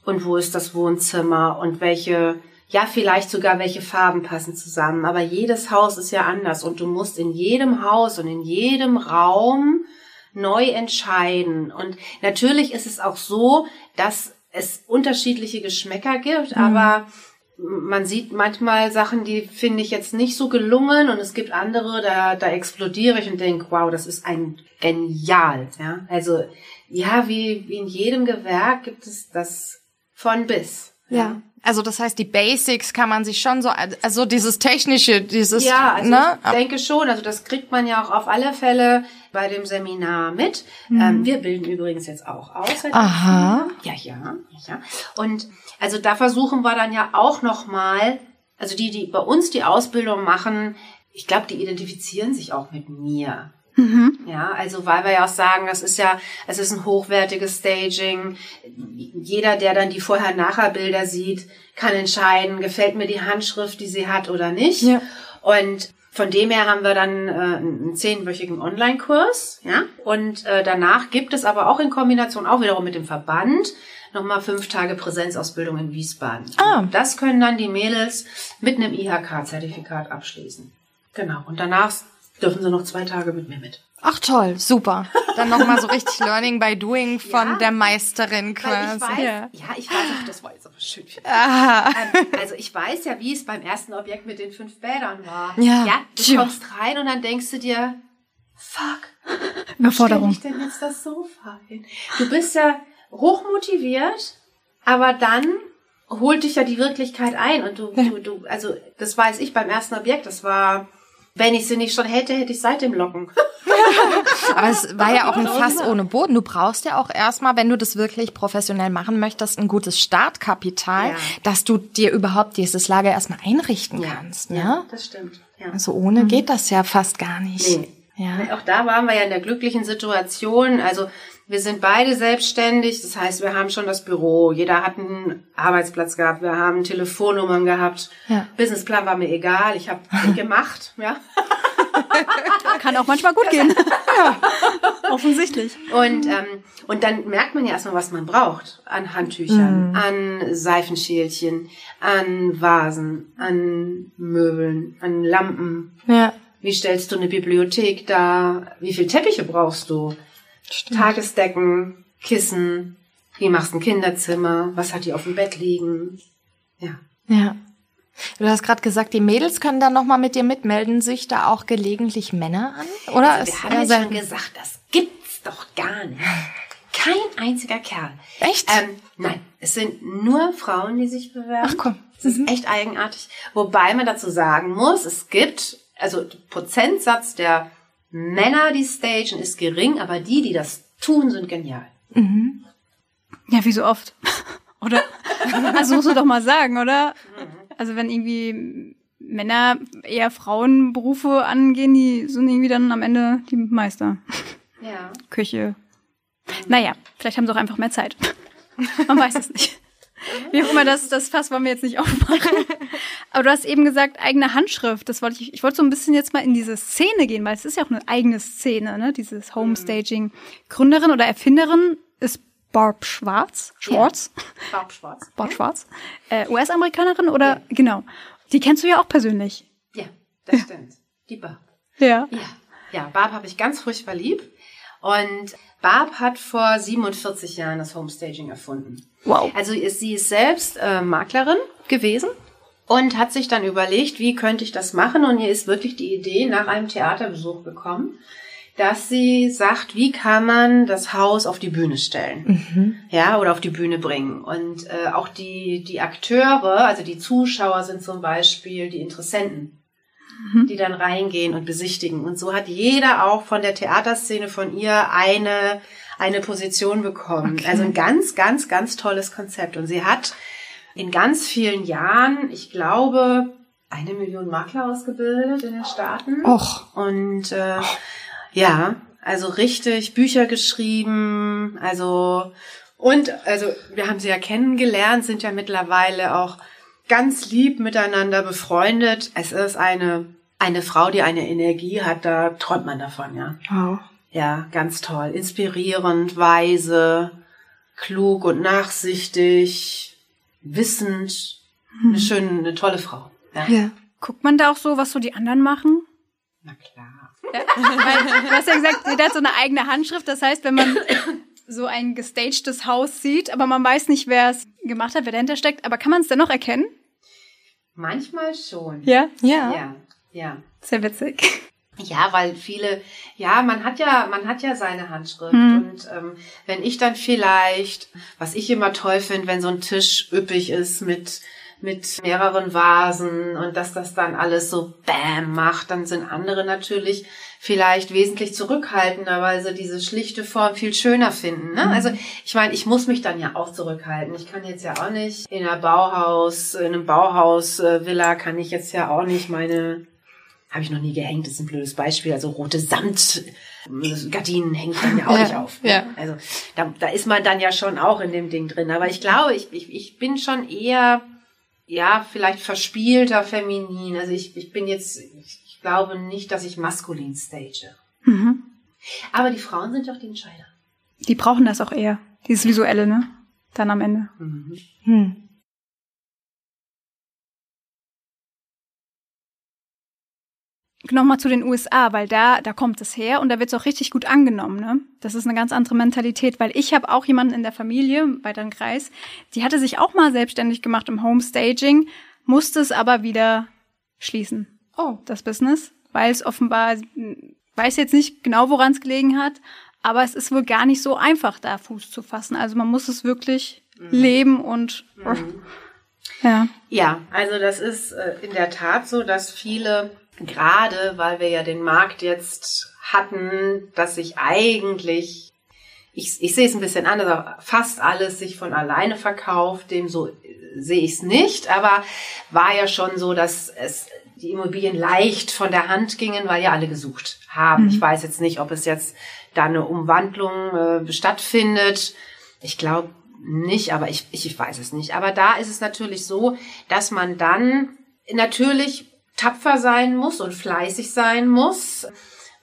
und wo ist das Wohnzimmer und welche, ja vielleicht sogar welche Farben passen zusammen. Aber jedes Haus ist ja anders und du musst in jedem Haus und in jedem Raum neu entscheiden. Und natürlich ist es auch so, dass es unterschiedliche Geschmäcker gibt, aber man sieht manchmal Sachen, die finde ich jetzt nicht so gelungen und es gibt andere, da, da explodiere ich und denke, wow, das ist ein genial. Ja? Also ja, wie, wie in jedem Gewerk gibt es das von bis. Ja. Also das heißt, die Basics kann man sich schon so, also dieses technische, dieses, Ja, also ne? ich denke schon. Also das kriegt man ja auch auf alle Fälle bei dem Seminar mit. Ähm, wir bilden übrigens jetzt auch aus. Aha. Ja, ja, ja. Und also da versuchen wir dann ja auch noch mal, also die, die bei uns die Ausbildung machen, ich glaube, die identifizieren sich auch mit mir. Ja, also weil wir ja auch sagen, das ist ja, es ist ein hochwertiges Staging. Jeder, der dann die Vorher-Nachher-Bilder sieht, kann entscheiden, gefällt mir die Handschrift, die sie hat oder nicht. Ja. Und von dem her haben wir dann äh, einen zehnwöchigen Online-Kurs, ja. Und äh, danach gibt es aber auch in Kombination auch wiederum mit dem Verband nochmal fünf Tage Präsenzausbildung in Wiesbaden. Ah. Das können dann die Mädels mit einem IHK-Zertifikat abschließen. Genau. Und danach dürfen sie noch zwei Tage mit mir mit. Ach toll, super. Dann nochmal so richtig Learning by Doing von Ja. der Meisterin quasi. ich weiß, Ja. ja. ich weiß, ach, das war jetzt aber schön. Aha. Ähm, also ich weiß ja, wie es beim ersten Objekt mit den fünf Bädern war. Ja. ja du Tja. kommst rein und dann denkst du dir, fuck, Überforderung. stelle ich denn jetzt das Sofa hin? Du bist ja hochmotiviert, aber dann holt dich ja die Wirklichkeit ein und du, du, du, also das weiß ich beim ersten Objekt, das war, wenn ich sie nicht schon hätte, hätte ich seit dem Locken. Aber es war ja auch ein Fass ohne Boden. Du brauchst ja auch erstmal, wenn du das wirklich professionell machen möchtest, ein gutes Startkapital, Ja. dass du dir überhaupt dieses Lager erstmal einrichten kannst. Ne? ja, das stimmt. Ja. Also ohne geht das ja fast gar nicht. Nee. Ja. Auch da waren wir ja in der glücklichen Situation. Also wir sind beide selbstständig. Das heißt, wir haben schon das Büro. Jeder hat einen Arbeitsplatz gehabt. Wir haben Telefonnummern gehabt. Ja. Businessplan war mir egal. Ich habe gemacht. Ja. Kann auch manchmal gut gehen. ja, offensichtlich. Und, ähm, und dann merkt man ja erstmal, was man braucht. An Handtüchern, an Seifenschälchen, an Vasen, an Möbeln, an Lampen. Ja. Wie stellst du eine Bibliothek dar? Wie viel Teppiche brauchst du? Tagesdecken, Kissen. Wie machst du ein Kinderzimmer? Was hat die auf dem Bett liegen? Ja. Ja. Du hast gerade gesagt, die Mädels können dann nochmal mit dir mitmelden, sich da auch gelegentlich Männer an? Oder? Also wir haben jetzt schon gesagt, das gibt's doch gar nicht. Kein einziger Kerl. Echt? Ähm, nein, es sind nur Frauen, die sich bewerben. Ach komm. Es ist echt eigenartig. Wobei man dazu sagen muss, es gibt, also Prozentsatz der Männer, die stagen, ist gering, aber die, die das tun, sind genial. Ja, wie so oft. oder? Also musst du doch mal sagen, oder? Also wenn irgendwie Männer eher Frauenberufe angehen, die sind irgendwie dann am Ende die Meister. Ja. Küche. Naja, vielleicht haben sie auch einfach mehr Zeit. Man weiß es nicht. Wie auch immer, das, das Fass wollen wir jetzt nicht aufmachen. Aber du hast eben gesagt, eigene Handschrift. Das wollte ich, ich wollte so ein bisschen jetzt mal in diese Szene gehen, weil es ist ja auch eine eigene Szene, ne? Dieses Homestaging. Gründerin oder Erfinderin ist Barb Schwarz. Schwarz. Ja. Barb Schwarz. Barb Schwarz. Äh, US-Amerikanerin oder, ja. genau. Die kennst du ja auch persönlich. Ja, das stimmt. Die Barb. Ja. Ja, ja Barb habe ich ganz furchtbar lieb. Und Barb hat vor 47 Jahren das Homestaging erfunden. Wow. Also ist, sie ist selbst äh, Maklerin gewesen und hat sich dann überlegt, wie könnte ich das machen? Und ihr ist wirklich die Idee nach einem Theaterbesuch gekommen, dass sie sagt, wie kann man das Haus auf die Bühne stellen? Mhm. Ja, oder auf die Bühne bringen. Und äh, auch die, die Akteure, also die Zuschauer sind zum Beispiel die Interessenten mhm. die dann reingehen und besichtigen. Und so hat jeder auch von der Theaterszene von ihr eine, eine Position bekommen. Okay. Also ein ganz, ganz, ganz tolles Konzept. Und sie hat in ganz vielen Jahren, ich glaube, eine Million Makler ausgebildet in den Staaten. Och. Und äh, ja, also richtig Bücher geschrieben, also und also wir haben sie ja kennengelernt, sind ja mittlerweile auch ganz lieb miteinander befreundet. Es ist eine, eine Frau, die eine Energie hat, da träumt man davon, ja. Wow. Ja, ganz toll. Inspirierend, weise, klug und nachsichtig, wissend. Hm. Eine schöne, eine tolle Frau. Ja. ja. Guckt man da auch so, was so die anderen machen? Na klar. Ja, weil, du hast ja gesagt, jeder hat so eine eigene Handschrift. Das heißt, wenn man so ein gestagedes Haus sieht, aber man weiß nicht, wer es gemacht hat, wer dahinter steckt. Aber kann man es dennoch erkennen? Manchmal schon. Ja? Ja. Ja. ja. Sehr witzig. Ja, weil viele, ja, man hat ja, man hat ja seine Handschrift hm. und ähm, wenn ich dann vielleicht, was ich immer toll finde, wenn so ein Tisch üppig ist mit mit mehreren Vasen und dass das dann alles so Bam macht, dann sind andere natürlich vielleicht wesentlich zurückhaltender, weil sie diese schlichte Form viel schöner finden. Ne? Mhm. Also ich meine, ich muss mich dann ja auch zurückhalten. Ich kann jetzt ja auch nicht in einer Bauhaus, in einem Bauhaus-Villa kann ich jetzt ja auch nicht meine habe ich noch nie gehängt, das ist ein blödes Beispiel. Also rote Samtgardinen hängt dann ja auch ja, nicht auf. Ne? Ja. Also da, da ist man dann ja schon auch in dem Ding drin. Aber ich glaube, ich, ich, ich bin schon eher, ja, vielleicht verspielter feminin. Also ich, ich bin jetzt, ich, glaube nicht, dass ich maskulin stage. Mhm. Aber die Frauen sind doch die Entscheider. Die brauchen das auch eher. Dieses Visuelle, ne? Dann am Ende. Mhm. Hm. Nochmal zu den USA, weil da, da kommt es her und da wird es auch richtig gut angenommen. Ne? Das ist eine ganz andere Mentalität, weil ich habe auch jemanden in der Familie, weiteren Kreis, die hatte sich auch mal selbstständig gemacht im Homestaging, musste es aber wieder schließen oh, das Business, weil es offenbar, weiß jetzt nicht genau, woran es gelegen hat, aber es ist wohl gar nicht so einfach, da Fuß zu fassen. Also man muss es wirklich mhm. leben und mhm. ja. Ja, also das ist äh, in der Tat so, dass viele, gerade weil wir ja den Markt jetzt hatten, dass sich eigentlich, ich, ich sehe es ein bisschen anders, fast alles sich von alleine verkauft, dem so äh, sehe ich es nicht, aber war ja schon so, dass es die Immobilien leicht von der Hand gingen, weil ja alle gesucht haben. Mhm. Ich weiß jetzt nicht, ob es jetzt da eine Umwandlung äh, stattfindet. Ich glaube nicht, aber ich, ich, ich weiß es nicht. Aber da ist es natürlich so, dass man dann natürlich tapfer sein muss und fleißig sein muss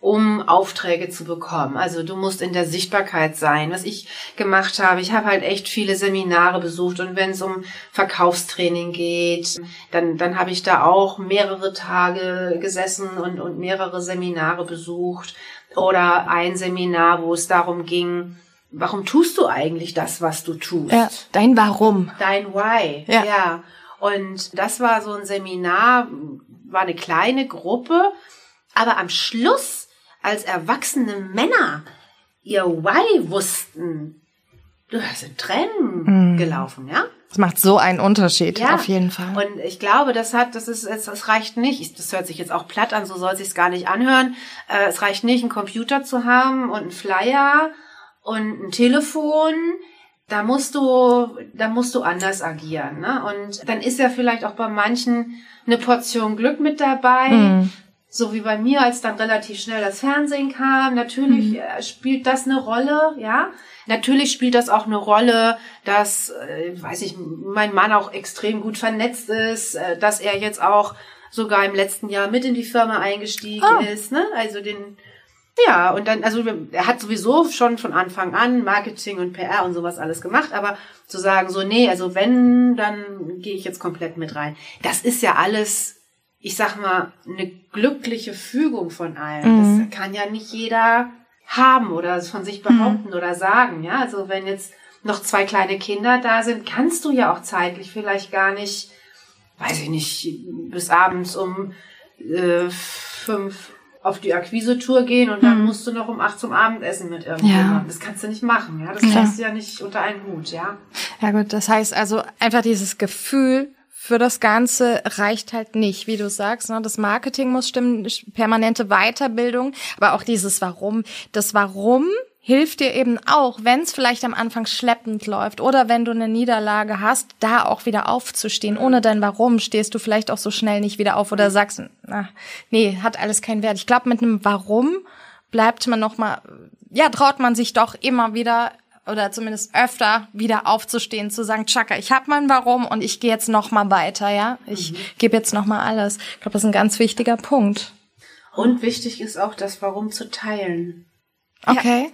um Aufträge zu bekommen. Also du musst in der Sichtbarkeit sein. Was ich gemacht habe, ich habe halt echt viele Seminare besucht und wenn es um Verkaufstraining geht, dann, dann habe ich da auch mehrere Tage gesessen und, und mehrere Seminare besucht oder ein Seminar, wo es darum ging, warum tust du eigentlich das, was du tust? Ja, dein Warum. Dein Why. Ja. ja. Und das war so ein Seminar, war eine kleine Gruppe, aber am Schluss als erwachsene Männer ihr Why wussten, da sind Tränen mm. gelaufen, ja? Das macht so einen Unterschied, ja. auf jeden Fall. Und ich glaube, das hat, das ist, das reicht nicht. Das hört sich jetzt auch platt an, so soll es sich gar nicht anhören. Äh, es reicht nicht, einen Computer zu haben und einen Flyer und ein Telefon. Da musst du, da musst du anders agieren, ne? Und dann ist ja vielleicht auch bei manchen eine Portion Glück mit dabei. Mm so wie bei mir, als dann relativ schnell das Fernsehen kam, natürlich Mhm. äh, spielt das eine Rolle, ja. Natürlich spielt das auch eine Rolle, dass, äh, weiß ich, mein Mann auch extrem gut vernetzt ist, äh, dass er jetzt auch sogar im letzten Jahr mit in die Firma eingestiegen Oh. ist, ne? Also den, ja, und dann, also er hat sowieso schon von Anfang an Marketing und PR und sowas alles gemacht, aber zu sagen so, nee, also wenn, dann gehe ich jetzt komplett mit rein. Das ist ja alles, ich sag mal, eine glückliche Fügung von allen. Das kann ja nicht jeder haben oder von sich behaupten oder sagen, ja. Also wenn jetzt noch zwei kleine Kinder da sind, kannst du ja auch zeitlich vielleicht gar nicht, weiß ich nicht, bis abends um äh, fünf auf die Akquise-Tour gehen und dann musst du noch um acht zum Abendessen mit irgendjemandem. Ja. Das kannst du nicht machen, ja. Das kriegst du ja nicht unter einen Hut, ja. Ja gut, das heißt also einfach dieses Gefühl für das Ganze reicht halt nicht, wie du sagst. Ne? Das Marketing muss stimmen, permanente Weiterbildung, aber auch dieses Warum. Das Warum hilft dir eben auch, wenn es vielleicht am Anfang schleppend läuft oder wenn du eine Niederlage hast, da auch wieder aufzustehen. Ohne dein Warum stehst du vielleicht auch so schnell nicht wieder auf oder sagst, na, nee, hat alles keinen Wert. Ich glaube, mit einem Warum bleibt man noch mal, ja, traut man sich doch immer wieder oder zumindest öfter wieder aufzustehen, zu sagen, Chaka, ich habe mein Warum und ich gehe jetzt noch mal weiter, ja? Ich gebe jetzt noch mal alles. Ich glaube, das ist ein ganz wichtiger Punkt. Und wichtig ist auch, das Warum zu teilen. Okay.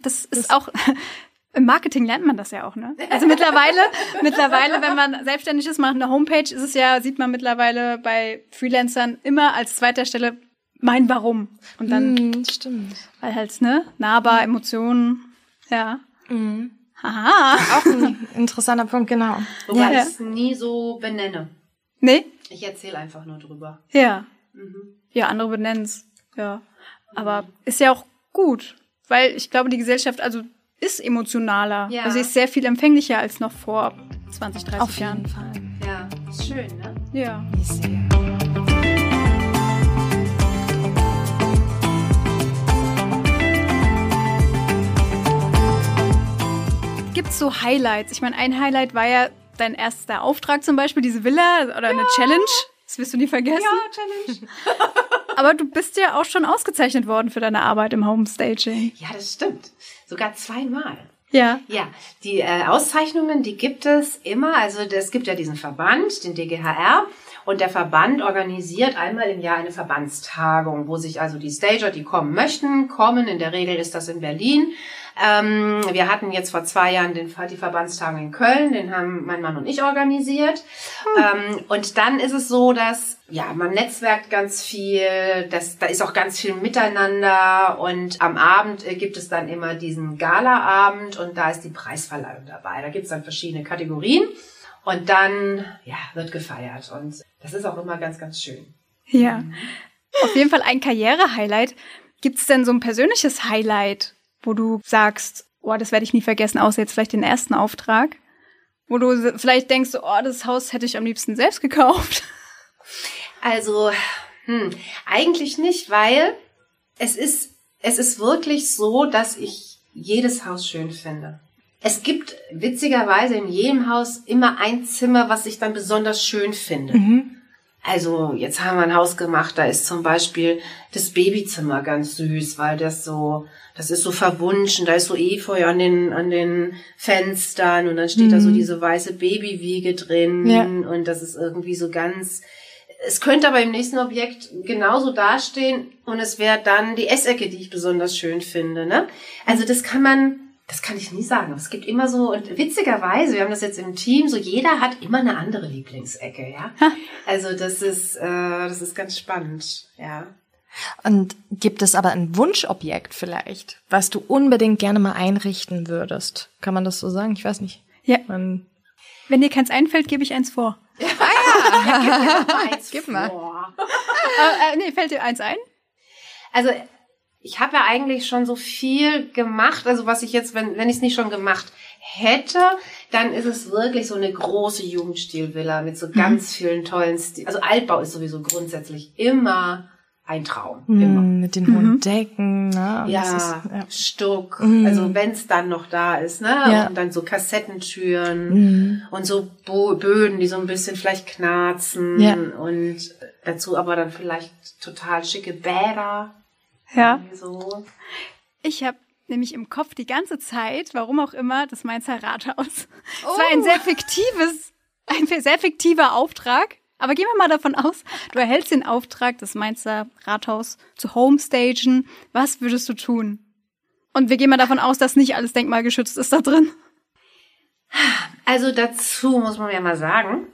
Das ist auch, im Marketing lernt man das ja auch, ne? Also mittlerweile, mittlerweile, wenn man selbstständig ist, macht eine Homepage, ist es ja, sieht man mittlerweile bei Freelancern immer als zweiter Stelle mein Warum. Und dann, Hm, stimmt. weil halt, ne, nahbar, Emotionen, ja. Haha. Auch ein interessanter Punkt, genau. Wobei Ja. ich es nie so benenne. Nee? Ich erzähle einfach nur drüber. Ja. Ja, andere benennen's. Ja. Aber ist ja auch gut, weil ich glaube, die Gesellschaft also ist emotionaler. Ja. Also sie ist sehr viel empfänglicher als noch vor 20, 30 Auf Jahren. jeden Fall. Ja, ist schön, ne? Ja. Ich sehe. Gibt's so Highlights? Ich meine, ein Highlight war ja dein erster Auftrag zum Beispiel, diese Villa oder eine Challenge. Das wirst du nie vergessen. Challenge. Aber du bist ja auch schon ausgezeichnet worden für deine Arbeit im Homestaging. Ja, das stimmt. Sogar zweimal. Ja. Ja, die äh, Auszeichnungen, die gibt es immer. Also es gibt ja diesen Verband, den DGHR. Und der Verband organisiert einmal im Jahr eine Verbandstagung, wo sich also die Stager, die kommen möchten, kommen. In der Regel ist das in Berlin. Ähm, wir hatten jetzt vor zwei Jahren den, die Verbandstagung in Köln, den haben mein Mann und ich organisiert. Ähm, und dann ist es so, dass ja man netzwerkt ganz viel, das, da ist auch ganz viel Miteinander und am Abend äh, gibt es dann immer diesen Galaabend und da ist die Preisverleihung dabei. Da gibt es dann verschiedene Kategorien und dann ja wird gefeiert und das ist auch immer ganz ganz schön. Ja. Auf jeden Fall ein Karriere-Highlight. Gibt's denn so ein persönliches Highlight, wo du sagst, oh, das werde ich nie vergessen, außer jetzt vielleicht den ersten Auftrag? Wo du vielleicht denkst, oh, das Haus hätte ich am liebsten selbst gekauft. Also, hm, eigentlich nicht, weil es ist, es ist wirklich so, dass ich jedes Haus schön finde. Es gibt witzigerweise in jedem Haus immer ein Zimmer, was ich dann besonders schön finde. Also jetzt haben wir ein Haus gemacht, da ist zum Beispiel das Babyzimmer ganz süß, weil das so, das ist so verwunschen, da ist so Efeu an den, an den Fenstern und dann steht da so diese weiße Babywiege drin Ja. und das ist irgendwie so ganz, es könnte aber im nächsten Objekt genauso dastehen und es wäre dann die Essecke, die ich besonders schön finde, ne? Also das kann man, das kann ich nie sagen. aber Es gibt immer so, und witzigerweise, wir haben das jetzt im Team, so jeder hat immer eine andere Lieblingsecke, ja. Also das ist, äh, das ist ganz spannend, ja. Und gibt es aber ein Wunschobjekt vielleicht, was du unbedingt gerne mal einrichten würdest? Kann man das so sagen? Ich weiß nicht. Ja. Man, Wenn dir keins einfällt, gebe ich eins vor. Eins Gib mal. vor. Äh, äh, nee, fällt dir eins ein? Also ich habe ja eigentlich schon so viel gemacht, also was ich jetzt, wenn, wenn ich es nicht schon gemacht hätte, dann ist es wirklich so eine große Jugendstilvilla mit so ganz vielen tollen Stil. Also Altbau ist sowieso grundsätzlich immer ein Traum. Immer. Mm, mit den hohen Decken, ne? Ja, ist- ja. Stuck, Mhm. also wenn es dann noch da ist, ne? Ja. Und dann so Kassettentüren Mhm. und so Bo Böden, die so ein bisschen vielleicht knarzen Ja. und dazu aber dann vielleicht total schicke Bäder. Ja. So. Ich habe nämlich im Kopf die ganze Zeit, warum auch immer, das Mainzer Rathaus. Es war ein sehr fiktives, ein sehr fiktiver Auftrag. Aber gehen wir mal davon aus, du erhältst den Auftrag, das Mainzer Rathaus zu homestagen. Was würdest du tun? Und wir gehen mal davon aus, dass nicht alles denkmalgeschützt ist da drin. Also dazu muss man ja mal sagen,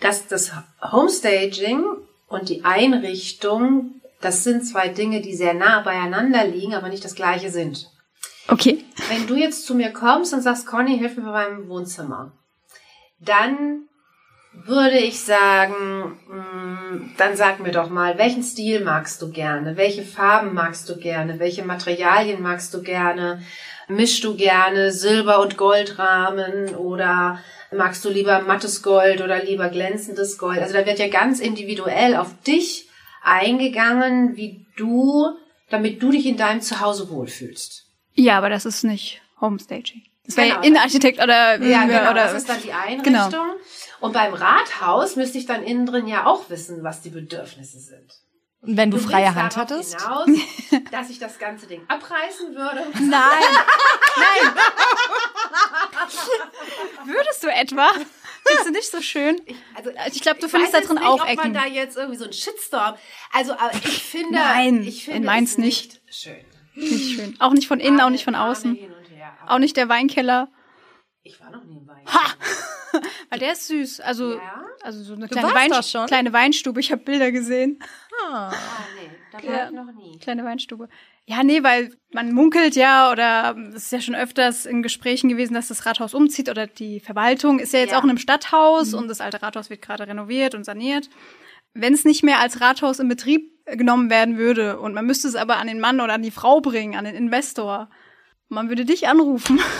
dass das Homestaging und die Einrichtung, das sind zwei Dinge, die sehr nah beieinander liegen, aber nicht das gleiche sind. Okay. Wenn du jetzt zu mir kommst und sagst, Conny, hilf mir bei meinem Wohnzimmer, dann würde ich sagen, mh, dann sag mir doch mal, welchen Stil magst du gerne? Welche Farben magst du gerne? Welche Materialien magst du gerne? Mischst du gerne Silber- und Goldrahmen oder magst du lieber mattes Gold oder lieber glänzendes Gold? Also da wird ja ganz individuell auf dich eingegangen, wie du, damit du dich in deinem Zuhause wohlfühlst. Ja, aber das ist nicht Homestaging. Das wäre Genau. Innenarchitekt oder, Ja, genau, oder das ist dann die Einrichtung. Genau. Und beim Rathaus müsste ich dann innen drin ja auch wissen, was die Bedürfnisse sind. Und wenn du, Du freie Hand hattest? Hinaus, dass ich das ganze Ding abreißen würde. Nein. Nein. Würdest du etwa? Findest du nicht so schön? Also, Ich glaub, du findest da drin nicht, auch ob Ecken. man da jetzt irgendwie so einen Shitstorm. Also, aber ich finde, Nein, ich finde in Mainz es nicht. schön. Nicht schön. Auch nicht von innen, auch nicht von außen. her. Auch nicht der Weinkeller. Ich war noch nie im Wein. Weil der ist süß. Also, Ja? also so eine kleine, Wein kleine Weinstube. Ich habe Bilder gesehen. Ah, nee, da war Ja. ich noch nie. Kleine Weinstube. Ja, nee, weil man munkelt ja oder es ist ja schon öfters in Gesprächen gewesen, dass das Rathaus umzieht oder die Verwaltung ist ja jetzt Ja. auch in einem Stadthaus und das alte Rathaus wird gerade renoviert und saniert. Wenn es nicht mehr als Rathaus in Betrieb genommen werden würde und man müsste es aber an den Mann oder an die Frau bringen, an den Investor, man würde dich anrufen.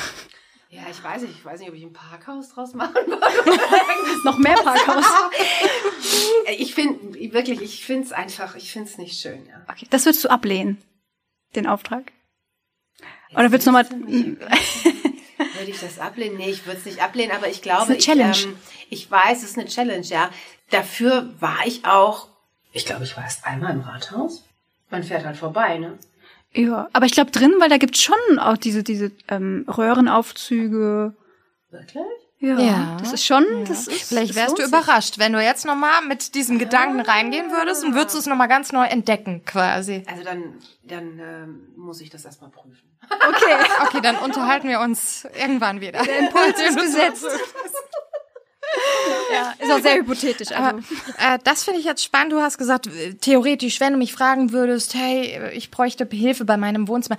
Ja, ich weiß nicht, ich weiß nicht, ob ich ein Parkhaus draus machen würde. Noch mehr Parkhaus. Ich finde, wirklich, ich finde es einfach, ich finde es nicht schön, ja. Okay, das würdest du ablehnen, den Auftrag? Oder würdest du nochmal... Würde ich das ablehnen? Nee, ich würde es nicht ablehnen, aber ich glaube, Das ist eine ich, ähm, ich weiß, es ist eine Challenge, ja. Dafür war ich auch, ich glaube, ich war erst einmal im Rathaus. Man fährt halt vorbei, ne? Ja, aber ich glaube drin, weil da gibt's schon auch diese, diese ähm, Röhrenaufzüge. Wirklich? Ja, Ja. das ist schon, das ist. Vielleicht wärst du überrascht, wenn du jetzt nochmal mit diesem Gedanken reingehen würdest und würdest du es nochmal ganz neu entdecken, quasi. Also dann, dann ähm, muss ich das erstmal prüfen. Okay, Okay, dann unterhalten wir uns irgendwann wieder. der Impuls ist gesetzt. ja, ist auch sehr hypothetisch. Also. Aber, äh, das finde ich jetzt spannend. Du hast gesagt, äh, theoretisch, wenn du mich fragen würdest, hey, ich bräuchte Hilfe bei meinem Wohnzimmer.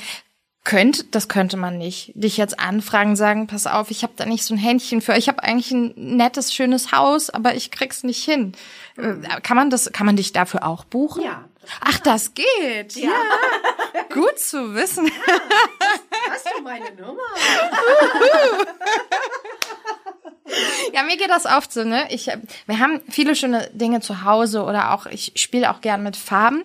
Könnte, das könnte man nicht. Dich jetzt anfragen, sagen, pass auf, ich habe da nicht so ein Händchen für. Ich habe eigentlich ein nettes, schönes Haus, aber ich krieg's nicht hin. Äh, Kann man das, kann man dich dafür auch buchen? Ja. Ach, das geht. Ja. Gut zu wissen. Hast du meine Nummer? Ja, mir geht das oft so, ne? Ich, äh, wir haben viele schöne Dinge zu Hause oder auch, ich spiele auch gern mit Farben,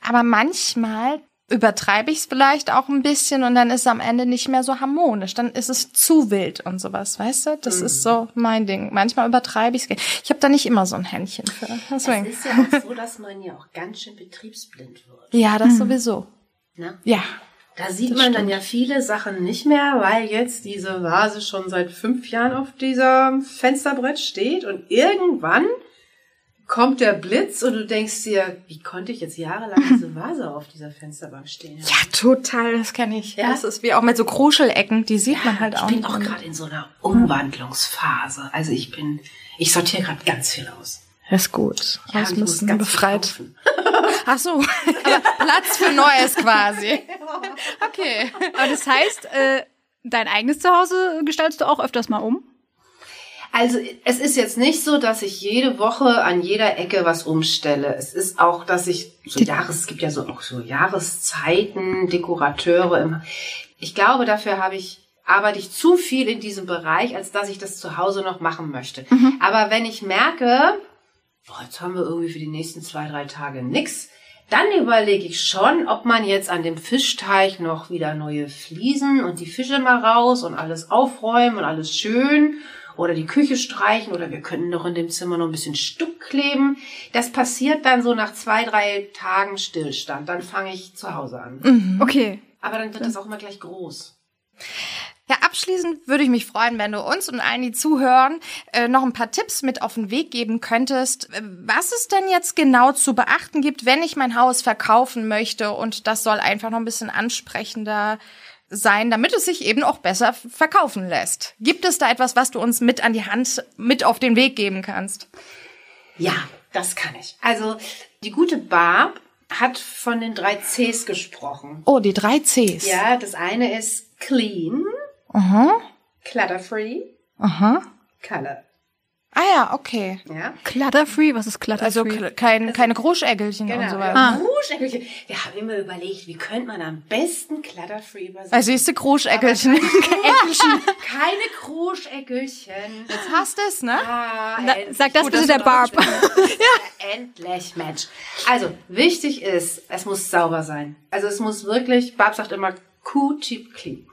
aber manchmal übertreibe ich es vielleicht auch ein bisschen und dann ist es am Ende nicht mehr so harmonisch. Dann ist es zu wild und sowas, weißt du? Das ist so mein Ding. Manchmal übertreibe ich es. Ich habe da nicht immer so ein Händchen für. Es Deswegen. ist ja auch so, dass man ja auch ganz schön betriebsblind wird. Ja, das sowieso. Ne? Ja. Da sieht man dann ja viele Sachen nicht mehr, weil jetzt diese Vase schon seit fünf Jahren auf dieser Fensterbrett steht und irgendwann kommt der Blitz und du denkst dir, wie konnte ich jetzt jahrelang diese Vase auf dieser Fensterbank stehen? Ja, total, das kenne ich. Ja? Das ist wie auch mit so Kruschelecken, die sieht man halt Ich auch bin nicht. auch gerade in so einer Umwandlungsphase. Also ich bin, ich sortiere gerade ganz viel aus. Das ist gut. Ja, ich muss ganz befreit. Ach so, Platz für Neues quasi. Okay. Aber das heißt, äh, dein eigenes Zuhause gestaltest du auch öfters mal um? Also es ist jetzt nicht so, dass ich jede Woche an jeder Ecke was umstelle. Es ist auch, dass ich so Jahres, es gibt ja so auch so Jahreszeiten, Dekorateure. Im, ich glaube, dafür habe ich arbeite ich zu viel in diesem Bereich, als dass ich das zu Hause noch machen möchte. Aber wenn ich merke, boah, jetzt haben wir irgendwie für die nächsten zwei, drei Tage nix, dann überlege ich schon, ob man jetzt an dem Fischteich noch wieder neue Fliesen und die Fische mal raus und alles aufräumen und alles schön oder die Küche streichen oder wir können noch in dem Zimmer noch ein bisschen Stuck kleben. Das passiert dann so nach zwei, drei Tagen Stillstand. Dann fange ich zu Hause an. Okay. Aber dann wird das auch immer gleich groß. Ja, abschließend würde ich mich freuen, wenn du uns und allen, die zuhören, äh, noch ein paar Tipps mit auf den Weg geben könntest, äh, was es denn jetzt genau zu beachten gibt, wenn ich mein Haus verkaufen möchte und das soll einfach noch ein bisschen ansprechender sein, damit es sich eben auch besser verkaufen lässt. Gibt es da etwas, was du uns mit an die Hand, mit auf den Weg geben kannst? Ja, das kann ich. Also die gute Barb hat von den drei Cs gesprochen. Oh, die drei Cs. Ja, das eine ist clean, Aha, clutter-free, aha. color. Ah ja, okay. Ja, Clutterfree? Was ist Clutterfree? Also kein, keine Kruschäckelchen und so weiter. Ja, Kruschäckelchen. Wir haben immer überlegt, wie könnte man am besten clutter-free übersetzen. Weil siehst du. Äckelchen, keine Kruschäckelchen. Jetzt hast du es, ne? Ah, Na, sag das Gut, bitte der Barb. Ja. Endlich, Mensch. Also, wichtig ist, es muss sauber sein. Also, es muss wirklich, Barb sagt immer, cool, cheap, clean.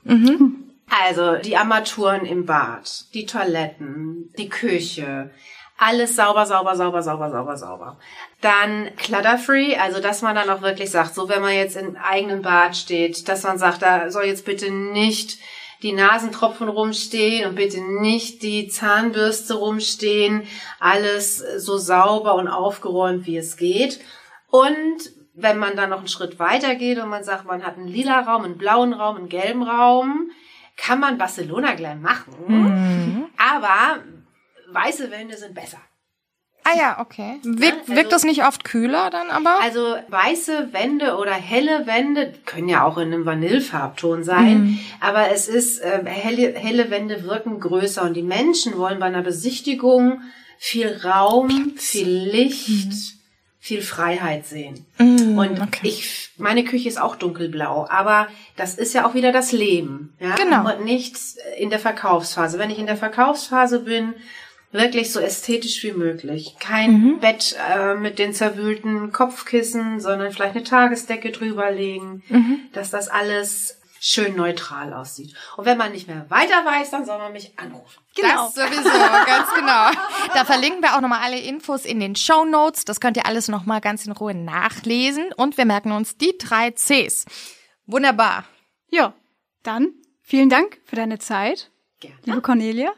Also, die Armaturen im Bad, die Toiletten, die Küche, alles sauber, sauber, sauber, sauber, sauber, sauber. Dann clutter-free, also dass man dann auch wirklich sagt, so wenn man jetzt im eigenen Bad steht, dass man sagt, da soll jetzt bitte nicht die Nasentropfen rumstehen und bitte nicht die Zahnbürste rumstehen. Alles so sauber und aufgeräumt, wie es geht. Und wenn man dann noch einen Schritt weiter geht und man sagt, man hat einen lila Raum, einen blauen Raum, einen gelben Raum, kann man Barcelona gleich machen. Aber weiße Wände sind besser. Ah ja, okay. Wirkt, also- wirkt das nicht oft kühler dann aber? Also weiße Wände oder helle Wände können ja auch in einem Vanillefarbton sein, aber es ist äh, helle, helle Wände wirken größer und die Menschen wollen bei einer Besichtigung viel Raum, viel Licht, viel Freiheit sehen. und okay. ich, meine Küche ist auch dunkelblau, aber das ist ja auch wieder das Leben, ja, Genau. und nicht in der Verkaufsphase. Wenn ich in der Verkaufsphase bin, wirklich so ästhetisch wie möglich. Kein Bett äh, mit den zerwühlten Kopfkissen, sondern vielleicht eine Tagesdecke drüberlegen, dass das alles schön neutral aussieht. Und wenn man nicht mehr weiter weiß, dann soll man mich anrufen. Genau. Das sowieso, ganz genau. Da verlinken wir auch nochmal alle Infos in den Show Notes. Das könnt ihr alles nochmal ganz in Ruhe nachlesen. Und wir merken uns die drei Cs. Wunderbar. Ja, dann vielen Dank für deine Zeit, Gerne. liebe Cornelia.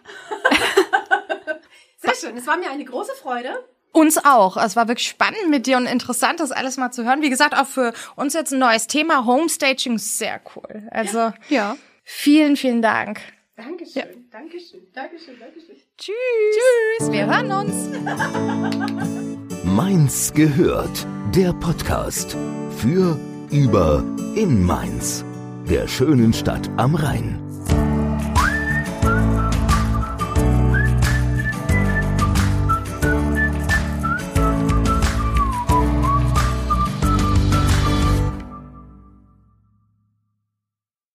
Sehr schön. Es war mir eine große Freude. Uns auch. Es war wirklich spannend mit dir und interessant, das alles mal zu hören. Wie gesagt, auch für uns jetzt ein neues Thema. Homestaging, sehr cool. Also Ja. vielen, vielen Dank. Dankeschön. Dankeschön. Dankeschön. Dankeschön. Tschüss. Tschüss. Wir hören uns. Mainz gehört. Der Podcast. Für, über, in Mainz. Der schönen Stadt am Rhein.